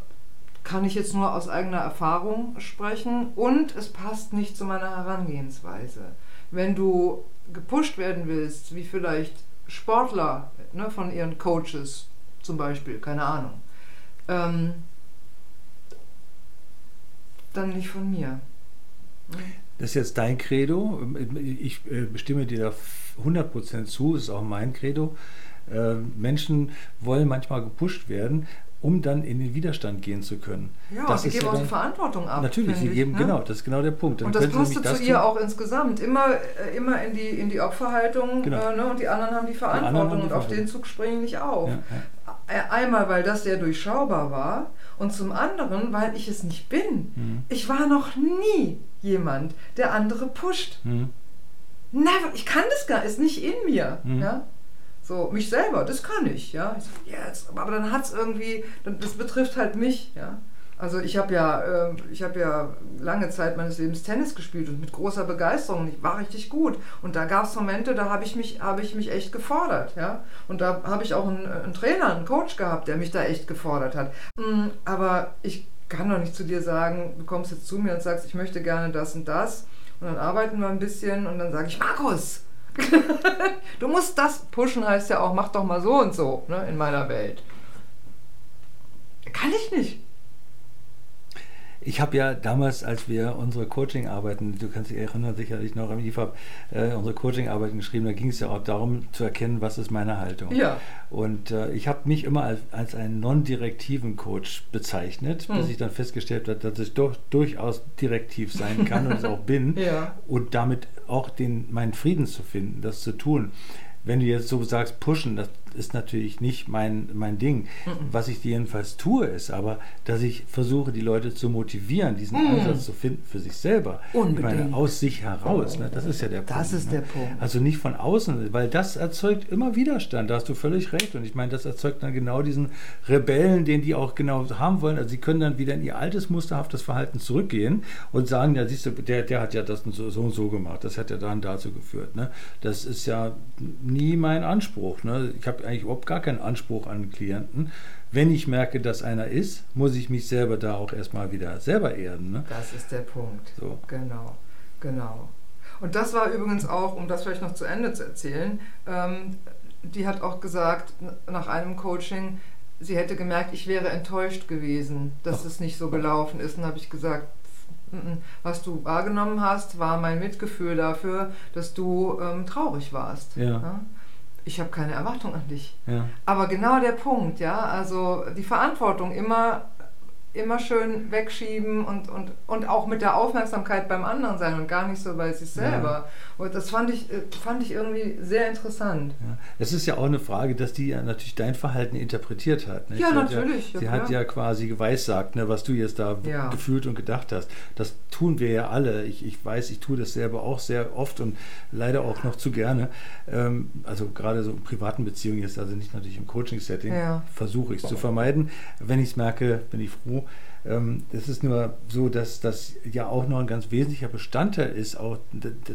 kann ich jetzt nur aus eigener Erfahrung sprechen und es passt nicht zu meiner Herangehensweise. Wenn du gepusht werden willst, wie vielleicht Sportler ne, von ihren Coaches zum Beispiel, keine Ahnung, ähm, dann nicht von mir. Das ist jetzt dein Credo. Ich äh, stimme dir da 100% zu, das ist auch mein Credo. Äh, Menschen wollen manchmal gepusht werden, um dann in den Widerstand gehen zu können. Ja, das sie geben ja auch die Verantwortung ab. Natürlich, sie geben, ich, ne? genau, das ist genau der Punkt. Dann und das passte zu ihr auch insgesamt. Immer, äh, immer in, die, in die Opferhaltung genau. äh, ne? und die anderen haben die Verantwortung haben die und auf den Zug springe ich nicht auf. Ja, ja. Einmal, weil das sehr durchschaubar war und zum anderen, weil ich es nicht bin. Mhm. Ich war noch nie jemand, der andere pusht. Mhm. Never, ich kann das gar, ist nicht in mir. Mhm. Ja? So, mich selber, das kann ich. Ja? Ich sag, yes. Aber dann hat es irgendwie, das betrifft halt mich. Ja? Also ich habe ja, äh, ich ja lange Zeit meines Lebens Tennis gespielt und mit großer Begeisterung. Ich war richtig gut. Und da gab es Momente, da habe ich mich, ich mich echt gefordert, ja. Und da habe ich auch einen, einen, Trainer, einen Coach gehabt, der mich da echt gefordert hat. Mm, aber ich kann doch nicht zu dir sagen, du kommst jetzt zu mir und sagst, ich möchte gerne das und das. Und dann arbeiten wir ein bisschen und dann sage ich, Markus, <laughs> du musst das pushen, heißt ja auch, mach doch mal so und so ne, in meiner Welt. Kann ich nicht. Ich habe ja damals, als wir unsere Coaching-Arbeiten, du kannst dich erinnern sicherlich noch, ich habe äh, unsere Coaching-Arbeiten geschrieben, da ging es ja auch darum zu erkennen, was ist meine Haltung. Ja. Und äh, ich habe mich immer als, als einen non-direktiven Coach bezeichnet, hm. bis ich dann festgestellt habe, dass ich doch durchaus direktiv sein kann und es auch bin <laughs> ja. und damit auch den, meinen Frieden zu finden, das zu tun. Wenn du jetzt so sagst, pushen, das ist natürlich nicht mein, mein Ding. Mhm. Was ich jedenfalls tue, ist aber, dass ich versuche, die Leute zu motivieren, diesen mhm. Ansatz zu finden für sich selber. Unbedingt. Ich meine, aus sich heraus. Ne? Das ist ja der das Punkt. Das ist ne? der Punkt. Also nicht von außen, weil das erzeugt immer Widerstand. Da hast du völlig recht. Und ich meine, das erzeugt dann genau diesen Rebellen, den die auch genau haben wollen. Also sie können dann wieder in ihr altes, musterhaftes Verhalten zurückgehen und sagen, ja, siehst du, der, der hat ja das so, so und so gemacht. Das hat ja dann dazu geführt. Ne? Das ist ja nie mein Anspruch. Ne? Ich habe eigentlich überhaupt gar keinen Anspruch an Klienten. Wenn ich merke, dass einer ist, muss ich mich selber da auch erstmal wieder selber erden. Ne? Das ist der Punkt. So. Genau, genau. Und das war übrigens auch, um das vielleicht noch zu Ende zu erzählen, ähm, die hat auch gesagt, nach einem Coaching, sie hätte gemerkt, ich wäre enttäuscht gewesen, dass Ach. es nicht so gelaufen ist. Und habe ich gesagt, was du wahrgenommen hast, war mein Mitgefühl dafür, dass du ähm, traurig warst. Ja. ja? Ich habe keine Erwartung an dich. Ja. Aber genau der Punkt, ja, also die Verantwortung immer immer schön wegschieben und, und, und auch mit der Aufmerksamkeit beim anderen sein und gar nicht so bei sich selber. Ja. Und das fand ich, äh, fand ich irgendwie sehr interessant. Ja. Es ist ja auch eine Frage, dass die ja natürlich dein Verhalten interpretiert hat. Nicht? Ja, sie natürlich. Hat ja, sie hat ja quasi geweissagt, ne, was du jetzt da gefühlt und gedacht hast. Das tun wir ja alle. Ich, ich weiß, ich tue das selber auch sehr oft und leider auch noch zu gerne. Ähm, also gerade so in privaten Beziehungen jetzt, also nicht natürlich im Coaching-Setting, versuche ich es zu vermeiden. Wenn ich es merke, bin ich froh. Ähm, es ist nur so, dass das ja auch noch ein ganz wesentlicher Bestandteil ist, auch,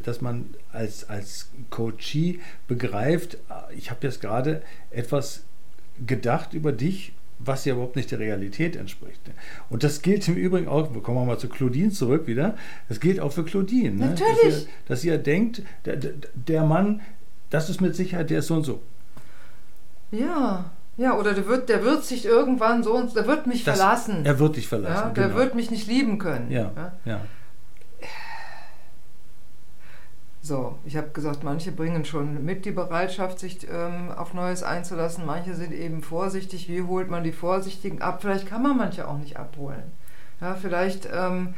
dass man als, als Coachee begreift, ich habe jetzt gerade etwas gedacht über dich, was ja überhaupt nicht der Realität entspricht. Und das gilt im Übrigen auch, kommen wir mal zu Claudine zurück wieder, das gilt auch für Claudine. Ne? Natürlich. Dass ihr, dass ihr denkt, der, der Mann, das ist mit Sicherheit, der ist so und so. Ja. Ja, oder der wird, der wird sich irgendwann so und der wird mich das, verlassen. Er wird dich verlassen. Ja, der genau. wird mich nicht lieben können. Ja, ja. So, ich habe gesagt, manche bringen schon mit die Bereitschaft, sich ähm, auf Neues einzulassen. Manche sind eben vorsichtig. Wie holt man die Vorsichtigen ab? Vielleicht kann man manche auch nicht abholen. Ja, vielleicht ähm,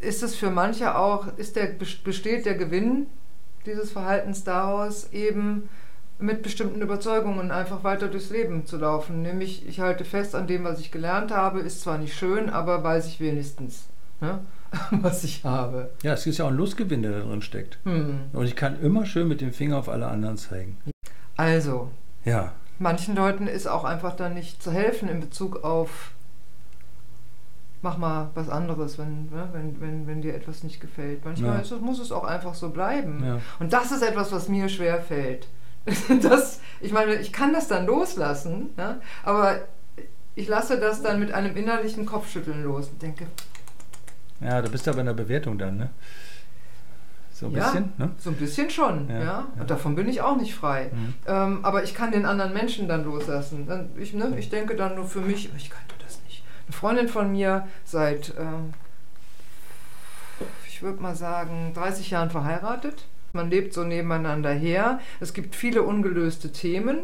ist es für manche auch, ist der, besteht der Gewinn dieses Verhaltens daraus, eben mit bestimmten Überzeugungen einfach weiter durchs Leben zu laufen. Nämlich, ich halte fest an dem, was ich gelernt habe, ist zwar nicht schön, aber weiß ich wenigstens. Ne? <laughs> was ich habe. Ja, es ist ja auch ein Losgewinn, der da drin steckt. Hm. Und ich kann immer schön mit dem Finger auf alle anderen zeigen. Also, ja. manchen Leuten ist auch einfach dann nicht zu helfen in Bezug auf mach mal was anderes, wenn, ne, wenn, wenn, wenn dir etwas nicht gefällt. Manchmal ja. es, muss es auch einfach so bleiben. Ja. Und das ist etwas, was mir schwer fällt. <laughs> Das, ich meine, ich kann das dann loslassen, ja, aber ich lasse das dann mit einem innerlichen Kopfschütteln los und denke, ja, du bist aber in der Bewertung dann, ne? So ein ja, bisschen, ne? So ein bisschen schon, ja. ja. Und davon bin ich auch nicht frei. Mhm. Ähm, aber ich kann den anderen Menschen dann loslassen. Dann, ich, ne, ich denke dann nur für mich, ich könnte das nicht. Eine Freundin von mir seit, ähm, ich würde mal sagen, 30 Jahren verheiratet. Man lebt so nebeneinander her. Es gibt viele ungelöste Themen.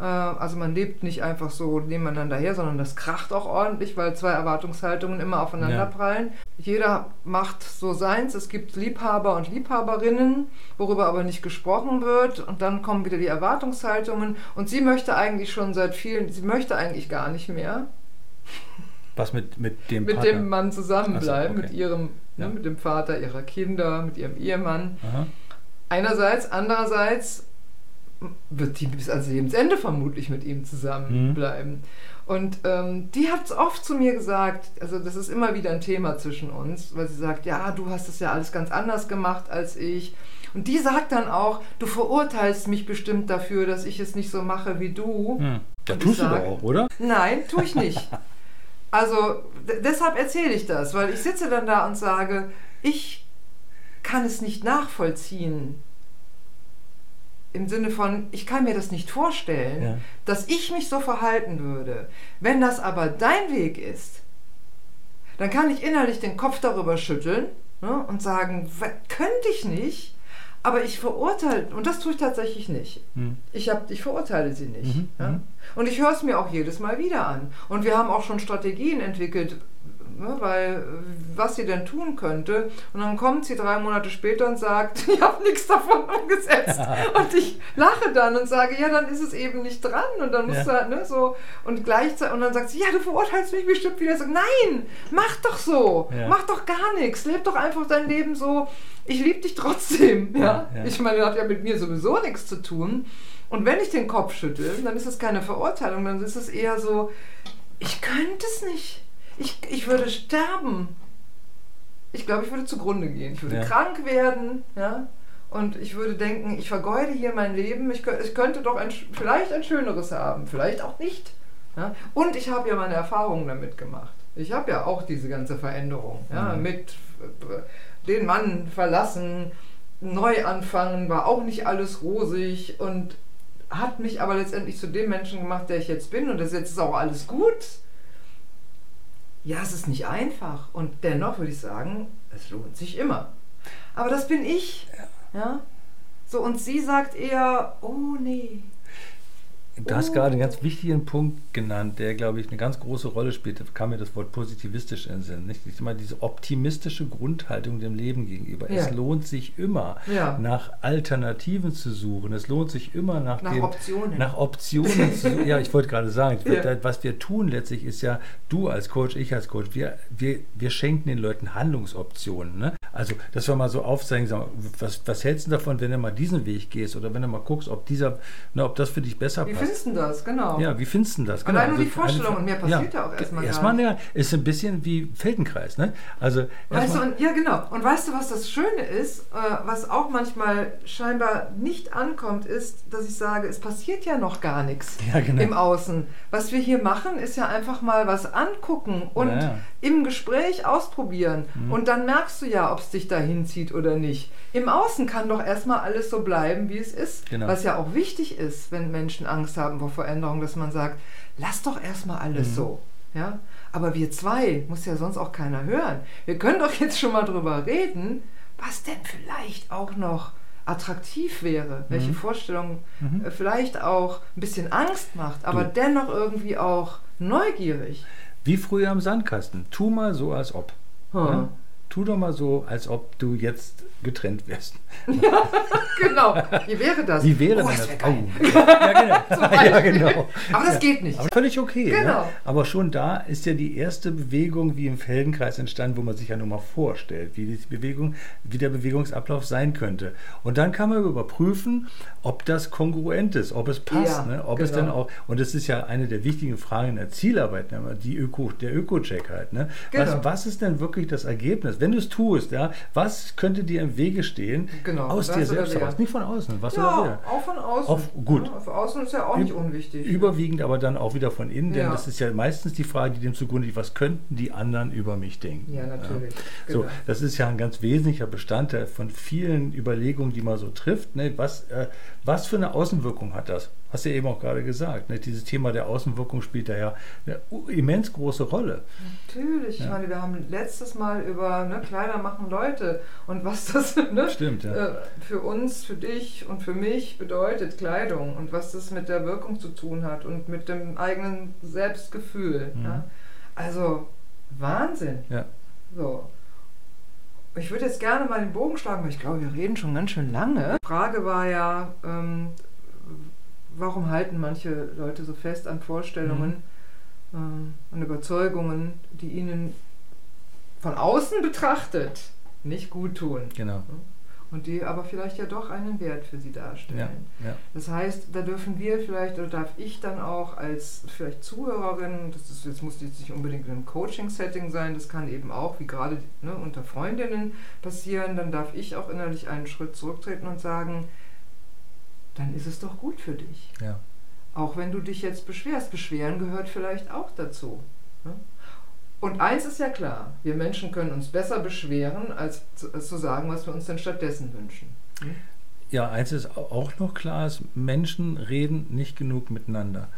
Äh, also man lebt nicht einfach so nebeneinander her, sondern das kracht auch ordentlich, weil zwei Erwartungshaltungen immer aufeinander ja. prallen. Jeder macht so seins. Es gibt Liebhaber und Liebhaberinnen, worüber aber nicht gesprochen wird. Und dann kommen wieder die Erwartungshaltungen. Und sie möchte eigentlich schon seit vielen, sie möchte eigentlich gar nicht mehr. Was mit, mit dem Mit Partner? dem Mann zusammenbleiben, so, okay. mit ihrem, ne, ja. ne, mit dem Vater ihrer Kinder, mit ihrem Ehemann. Aha. Einerseits, andererseits wird die bis ans Lebensende vermutlich mit ihm zusammenbleiben. Mhm. Und ähm, die hat es oft zu mir gesagt, also das ist immer wieder ein Thema zwischen uns, weil sie sagt, ja, du hast es ja alles ganz anders gemacht als ich. Und die sagt dann auch, du verurteilst mich bestimmt dafür, dass ich es nicht so mache wie du. Hm. Das tust sag, du doch auch, oder? Nein, tue ich nicht. <laughs> also deshalb erzähle ich das, weil ich sitze dann da und sage, ich kann es nicht nachvollziehen, im Sinne von, ich kann mir das nicht vorstellen, ja. dass ich mich so verhalten würde. Wenn das aber dein Weg ist, dann kann ich innerlich den Kopf darüber schütteln ne, und sagen, könnte ich nicht, aber ich verurteile, und das tue ich tatsächlich nicht. Hm. Ich, hab, ich verurteile sie nicht. Mhm. Ja? Mhm. Und ich höre es mir auch jedes Mal wieder an. Und wir haben auch schon Strategien entwickelt, ne, weil was sie denn tun könnte. Und dann kommt sie drei Monate später und sagt, <laughs> ich habe nichts davon umgesetzt. <laughs> und ich lache dann und sage, ja, dann ist es eben nicht dran. Und dann musst ja. du halt, ne, so, und gleichzeitig, und dann sagt sie, ja, du verurteilst mich bestimmt wieder. Sage, nein, mach doch so, ja. mach doch gar nichts, leb doch einfach dein Leben so. Ich liebe dich trotzdem. <laughs> Ja? ja? Ich meine, das hat ja mit mir sowieso nichts zu tun. Und wenn ich den Kopf schüttel, dann ist es keine Verurteilung, dann ist es eher so, ich könnte es nicht. Ich, ich würde sterben. Ich glaube, ich würde zugrunde gehen. Ich würde ja. krank werden, ja. Und ich würde denken, ich vergeude hier mein Leben. Ich, ich könnte doch ein, vielleicht ein schöneres haben, vielleicht auch nicht. Ja? Und ich habe ja meine Erfahrungen damit gemacht. Ich habe ja auch diese ganze Veränderung. Ja? Mhm. Mit den Mann verlassen, neu anfangen, war auch nicht alles rosig und hat mich aber letztendlich zu dem Menschen gemacht, der ich jetzt bin. Und das jetzt ist auch alles gut. Ja, es ist nicht einfach und dennoch würde ich sagen, es lohnt sich immer. Aber das bin ich. Ja. ja? So, und sie sagt eher, oh nee, Du hast gerade einen ganz wichtigen Punkt genannt, der, glaube ich, eine ganz große Rolle spielt. Da kam mir das Wort positivistisch in den Sinn. Nicht? Ich meine, diese optimistische Grundhaltung dem Leben gegenüber. Ja. Es lohnt sich immer, ja. nach Alternativen zu suchen. Es lohnt sich immer nach, nach dem, Optionen. Nach Optionen zu suchen. Ja, ich wollte gerade sagen, <laughs> ja. was wir tun letztlich ist ja, du als Coach, ich als Coach, wir, wir, wir schenken den Leuten Handlungsoptionen. Ne? Also, dass wir mal so aufzeigen, sagen, was, was hältst du davon, wenn du mal diesen Weg gehst oder wenn du mal guckst, ob, dieser, ne, ob das für dich besser passt findest du das? Genau. Ja, wie findest du das? Genau. Allein nur die also, Vorstellung, und mehr passiert ja, auch erstmal Erstmal, ja, ist ein bisschen wie Feldenkreis, ne? Also, weißt du, und, ja genau. Und weißt du, was das Schöne ist, äh, was auch manchmal scheinbar nicht ankommt, ist, dass ich sage, es passiert ja noch gar nichts <laughs> ja, genau. im Außen. Was wir hier machen, ist ja einfach mal was angucken und ja, im Gespräch ausprobieren. Mhm. Und dann merkst du ja, ob es dich dahin zieht oder nicht. Im Außen kann doch erstmal alles so bleiben, wie es ist. Genau. Was ja auch wichtig ist, wenn Menschen Angst haben vor Veränderung, dass man sagt, lass doch erstmal alles mhm. so. Ja? Aber wir zwei, muss ja sonst auch keiner hören. Wir können doch jetzt schon mal drüber reden, was denn vielleicht auch noch attraktiv wäre, welche Mhm. Vorstellung Mhm. äh, vielleicht auch ein bisschen Angst macht, aber Du. dennoch irgendwie auch neugierig. Wie früher am Sandkasten. Tu mal so, als ob. Hm. Ja? Tu doch mal so, als ob du jetzt getrennt wärst. <laughs> Genau. Wie wäre das? Wie wäre oh, das? wär geil. Oh. Ja, <laughs> genau. ja, genau. Aber das geht nicht. Aber völlig okay. Genau. Ne? Aber schon da ist ja die erste Bewegung wie im Feldenkreis entstanden, wo man sich ja nur mal vorstellt, wie, die Bewegung, wie der Bewegungsablauf sein könnte. Und dann kann man überprüfen, ob das kongruent ist, ob es passt. Ja, ne? Ob es genau. dann auch, und das ist ja eine der wichtigen Fragen in der Zielarbeit, ne? die Öko, der Öko-Check halt. Ne? Genau. Was, was ist denn wirklich das Ergebnis? Wenn du es tust, ja, was könnte dir im Wege stehen? Genau, Aus dir selbst heraus, nicht von außen. Was? Ja, auch von außen. Auf- gut. Ja, von außen ist ja auch nicht unwichtig. Überwiegend aber dann auch wieder von innen, denn Ja. das ist ja meistens die Frage, die dem zugrunde liegt, was könnten die anderen über mich denken? Ja, natürlich. So, Genau. das ist ja ein ganz wesentlicher Bestandteil von vielen Überlegungen, die man so trifft. Ne? Was, äh, was für eine Außenwirkung hat das? Hast du ja eben auch gerade gesagt. Ne? Dieses Thema der Außenwirkung spielt da ja eine immens große Rolle. Natürlich. Ich Ja. meine, wir haben letztes Mal über ne, Kleider machen Leute und was das ne, Stimmt, ja. äh, für uns, für dich und für mich bedeutet, Kleidung und was das mit der Wirkung zu tun hat und mit dem eigenen Selbstgefühl. Mhm. Ja? Also Wahnsinn. Ja. So. Ich würde jetzt gerne mal den Bogen schlagen, weil ich glaube, wir reden schon ganz schön lange. Die Frage war ja, ähm, warum halten manche Leute so fest an Vorstellungen, ähm, an Überzeugungen, die ihnen von außen betrachtet nicht gut tun Genau. und die aber vielleicht ja doch einen Wert für sie darstellen. Ja, ja. Das heißt, da dürfen wir vielleicht oder darf ich dann auch als vielleicht Zuhörerin, das, ist, das muss jetzt nicht unbedingt in einem Coaching-Setting sein, das kann eben auch, wie gerade ne, unter Freundinnen passieren, dann darf ich auch innerlich einen Schritt zurücktreten und sagen, dann ist es doch gut für dich. ja. Auch wenn du dich jetzt beschwerst. Beschweren gehört vielleicht auch dazu. ne? Und eins ist ja klar, wir Menschen können uns besser beschweren, als zu, sagen, was wir uns denn stattdessen wünschen. Hm? Ja, eins ist auch noch klar, ist, Menschen reden nicht genug miteinander.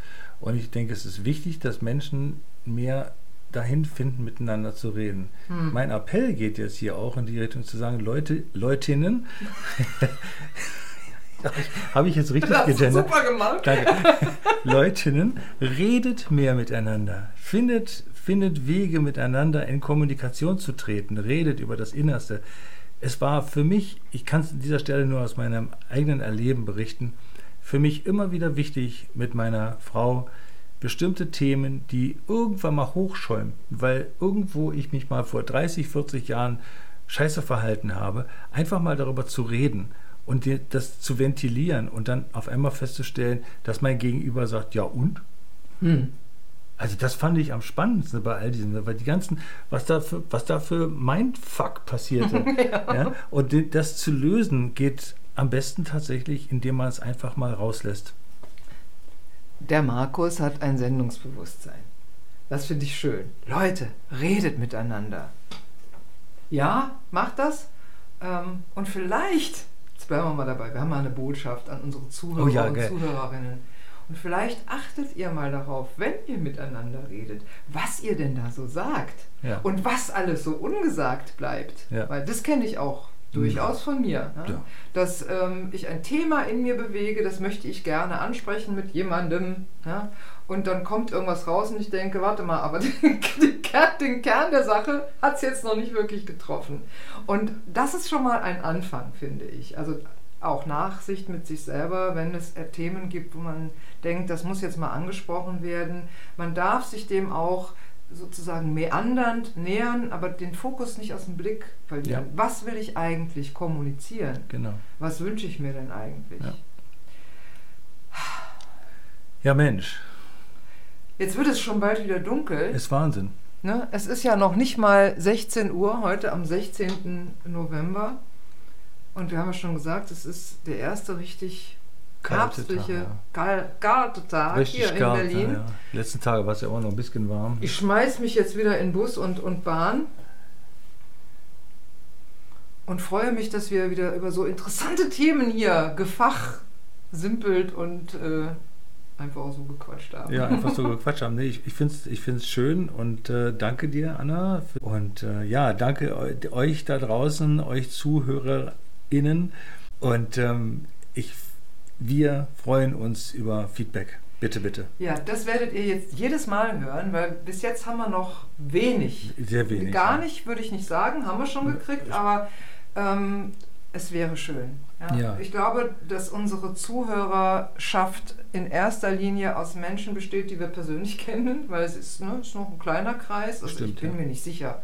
Und ich denke, es ist wichtig, dass Menschen mehr dahin finden, miteinander zu reden. Hm. Mein Appell geht jetzt hier auch in die Richtung zu sagen, Leute, Leutinnen, <laughs> <laughs> habe ich jetzt richtig Das gegendert? super gemacht. Danke. <laughs> Leutinnen, redet mehr miteinander. Findet, findet Wege, miteinander in Kommunikation zu treten. Redet über das Innerste. Es war für mich, ich kann es an dieser Stelle nur aus meinem eigenen Erleben berichten, für mich immer wieder wichtig, mit meiner Frau bestimmte Themen, die irgendwann mal hochschäumen, weil irgendwo ich mich mal vor 30, 40 Jahren scheiße verhalten habe, einfach mal darüber zu reden und das zu ventilieren und dann auf einmal festzustellen, dass mein Gegenüber sagt, ja und? Hm. Also das fand ich am spannendsten bei all diesen, weil die ganzen, was da für, was da für Mindfuck passierte. <laughs> ja. Und die- das zu lösen geht am besten tatsächlich, indem man es einfach mal rauslässt. Der Markus hat ein Sendungsbewusstsein. Das finde ich schön. Leute, redet miteinander. Ja, macht das. Ähm, und vielleicht, jetzt bleiben wir mal dabei, wir haben mal eine Botschaft an unsere Zuhörer Oh ja, und geil. Zuhörerinnen. Und vielleicht achtet ihr mal darauf, wenn ihr miteinander redet, was ihr denn da so sagt. Ja. Und was alles so ungesagt bleibt. Ja. Weil das kenne ich auch durchaus von mir. Ja. Dass ähm, ich ein Thema in mir bewege, das möchte ich gerne ansprechen mit jemandem. Ja? Und dann kommt irgendwas raus und ich denke, warte mal, aber <laughs> den, den, Kern, den Kern der Sache hat es jetzt noch nicht wirklich getroffen. Und das ist schon mal ein Anfang, finde ich. Also auch Nachsicht mit sich selber, wenn es äh, Themen gibt, wo man denkt, das muss jetzt mal angesprochen werden. Man darf sich dem auch sozusagen meandernd nähern, aber den Fokus nicht aus dem Blick verlieren. Ja. Was will ich eigentlich kommunizieren? Genau. Was wünsche ich mir denn eigentlich? Ja. Ja, Mensch, Jetzt wird es schon bald wieder dunkel. ist Wahnsinn. Ne? Es ist ja noch nicht mal 16 Uhr, heute am 16. November. Und wir haben ja schon gesagt, es ist der erste richtig herbstliche, Tag, kal- kalte Tag Richtig hier in kalt, Berlin. Ja, ja. Die letzten Tage war es ja auch noch ein bisschen warm. Ich schmeiß mich jetzt wieder in Bus und, und Bahn und freue mich, dass wir wieder über so interessante Themen hier gefachsimpelt und äh, einfach so gequatscht haben. Ja, einfach so <laughs> gequatscht haben. Nee, ich ich finde es ich find's schön und äh, danke dir, Anna. Und äh, ja, danke eu- euch da draußen, euch ZuhörerInnen. Und ähm, ich, wir freuen uns über Feedback. Bitte, bitte. Ja, das werdet ihr jetzt jedes Mal hören, weil bis jetzt haben wir noch wenig. Sehr wenig. Gar ja. nicht, würde ich nicht sagen, haben wir schon gekriegt, aber ähm, es wäre schön. Ja? Ja. Ich glaube, dass unsere Zuhörerschaft in erster Linie aus Menschen besteht, die wir persönlich <laughs> kennen, weil es ist, ne, ist noch ein kleiner Kreis, also Stimmt, ich bin ja. mir nicht sicher.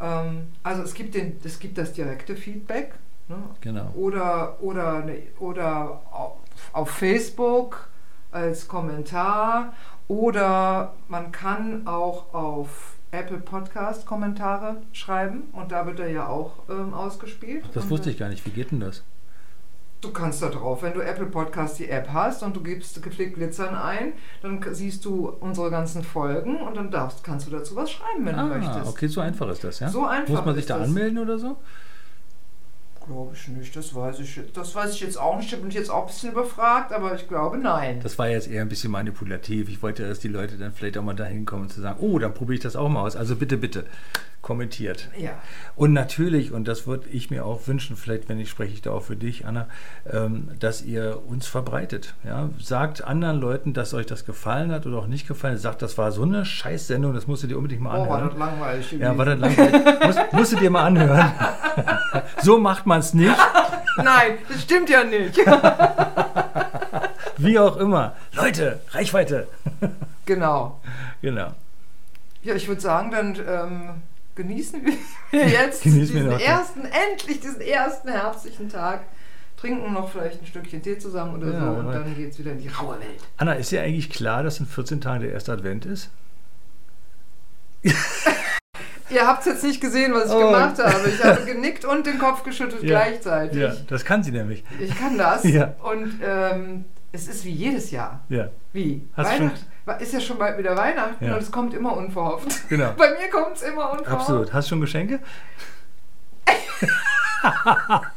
Ähm, also es gibt, den, es gibt das direkte Feedback ne? Genau. oder, oder, ne- oder auf, auf Facebook als Kommentar oder man kann auch auf Apple Podcast Kommentare schreiben und da wird er ja auch ähm, ausgespielt. Das Und, wusste ich gar nicht. Wie geht denn das? Du kannst da drauf, wenn du Apple Podcast die App hast und du gibst gepflegt Glitzern ein, dann siehst du unsere ganzen Folgen und dann darfst, kannst du dazu was schreiben, wenn du Ah, möchtest. okay, so einfach ist das, ja? So einfach Muss man sich da das. anmelden oder so? Glaube ich nicht, das weiß ich, das weiß ich jetzt auch nicht. Da bin ich jetzt auch ein bisschen überfragt, aber ich glaube nein. Das war jetzt eher ein bisschen manipulativ. Ich wollte, dass die Leute dann vielleicht auch mal dahin kommen und zu sagen, oh, dann probiere ich das auch mal aus. Also bitte, bitte, kommentiert. Ja. Und natürlich, und das würde ich mir auch wünschen, vielleicht, wenn ich spreche ich da auch für dich, Anna, ähm, dass ihr uns verbreitet. Ja? Sagt anderen Leuten, dass euch das gefallen hat oder auch nicht gefallen. Sagt, das war so eine Scheißsendung, das musst du dir unbedingt mal Oh, war anhören. das langweilig. ja, war das langweilig. Muss, musst du dir mal anhören. <laughs> so macht man es nicht. <laughs> Nein, das stimmt ja nicht. Wie auch immer. Leute, Reichweite. genau. Genau. Ja, ich würde sagen, dann ähm, genießen wir <laughs> jetzt Genießen wir diesen noch. ersten, endlich diesen ersten herbstlichen Tag. Trinken noch vielleicht ein Stückchen Tee zusammen oder Ja, so und dann geht es wieder in die raue Welt. Anna, ist dir eigentlich klar, dass in 14 Tagen der erste Advent ist? <laughs> Ihr habt es jetzt nicht gesehen, was ich Oh. gemacht habe. Ich habe <laughs> genickt und den Kopf geschüttelt Ja. gleichzeitig. Ja, das kann sie nämlich. Ich kann das. Ja. Und ähm, es ist wie jedes Jahr. Ja, Wie? Hast Weihnachten ist ja schon bald wieder Weihnachten Ja. und es kommt immer unverhofft. genau. Bei mir kommt es immer unverhofft. Absolut. Hast du schon Geschenke? <laughs>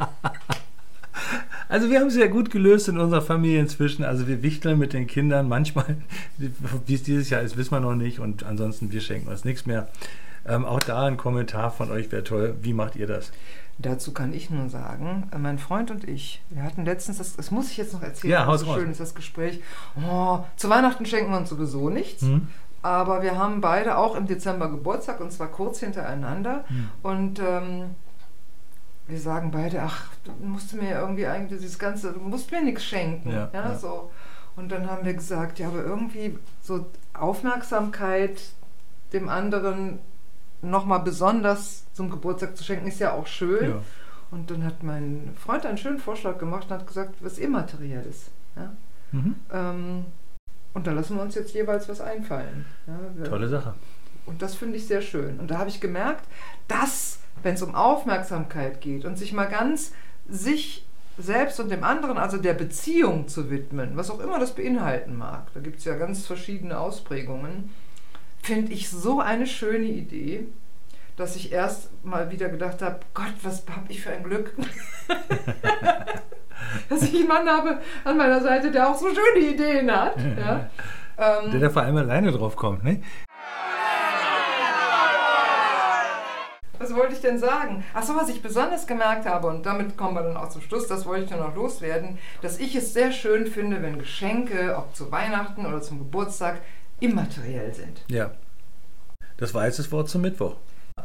Also wir haben es sehr gut gelöst in unserer Familie inzwischen. Also wir wichteln mit den Kindern manchmal, wie es dieses Jahr ist, wissen wir noch nicht. Und ansonsten, wir schenken uns nichts mehr. Ähm, auch da ein Kommentar von euch wäre toll. Wie macht ihr das? Dazu kann ich nur sagen, äh, mein Freund und ich, wir hatten letztens, das, das muss ich jetzt noch erzählen, Ja, so raus. schön ist das Gespräch. Oh, zu Weihnachten schenken wir uns sowieso nichts, Hm? aber wir haben beide auch im Dezember Geburtstag und zwar kurz hintereinander. Hm. Und ähm, wir sagen beide, ach, du musst mir irgendwie eigentlich dieses Ganze, du musst mir nichts schenken. Ja, ja. So. Und dann haben wir gesagt, ja, aber irgendwie so Aufmerksamkeit dem anderen nochmal besonders zum Geburtstag zu schenken, ist ja auch schön. Ja. Und dann hat mein Freund einen schönen Vorschlag gemacht und hat gesagt, was immateriell ist. Ja? Mhm. Ähm, und da lassen wir uns jetzt jeweils was einfallen. Ja? Wir- Tolle Sache. Und das finde ich sehr schön. Und da habe ich gemerkt, dass, wenn es um Aufmerksamkeit geht und sich mal ganz sich selbst und dem anderen, also der Beziehung zu widmen, was auch immer das beinhalten mag, da gibt es ja ganz verschiedene Ausprägungen, finde ich so eine schöne Idee, dass ich erst mal wieder gedacht habe, Gott, was habe ich für ein Glück, <laughs> dass ich einen Mann habe an meiner Seite, der auch so schöne Ideen hat. Ja? Ähm, Der da vor allem alleine drauf kommt, ne? Was wollte ich denn sagen? Achso, was ich besonders gemerkt habe, und damit kommen wir dann auch zum Schluss, das wollte ich nur noch loswerden, dass ich es sehr schön finde, wenn Geschenke, ob zu Weihnachten oder zum Geburtstag, immateriell sind. Ja. Das war jetzt das Wort zum Mittwoch.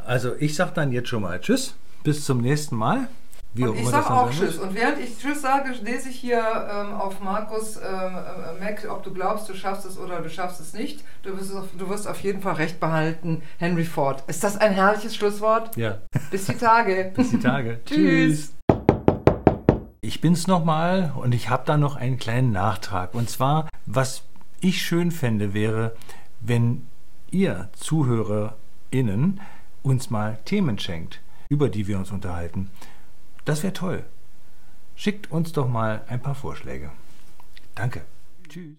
Also ich sag dann jetzt schon mal Tschüss, bis zum nächsten Mal. Wie Und ich sage auch. Tschüss. Und während ich Tschüss sage, lese ich hier ähm, auf Markus ähm, äh, Mac, ob du glaubst, du schaffst es oder du schaffst es nicht. Du wirst, auf, du wirst auf jeden Fall recht behalten. Henry Ford. Ist das ein herrliches Schlusswort? Ja, Bis die Tage. <laughs> bis die Tage. <laughs> Tschüss. Ich bin's nochmal und ich habe da noch einen kleinen Nachtrag. Und zwar, was ich schön fände, wäre, wenn ihr ZuhörerInnen uns mal Themen schenkt, über die wir uns unterhalten. Das wäre toll. Schickt uns doch mal ein paar Vorschläge. Danke. Tschüss.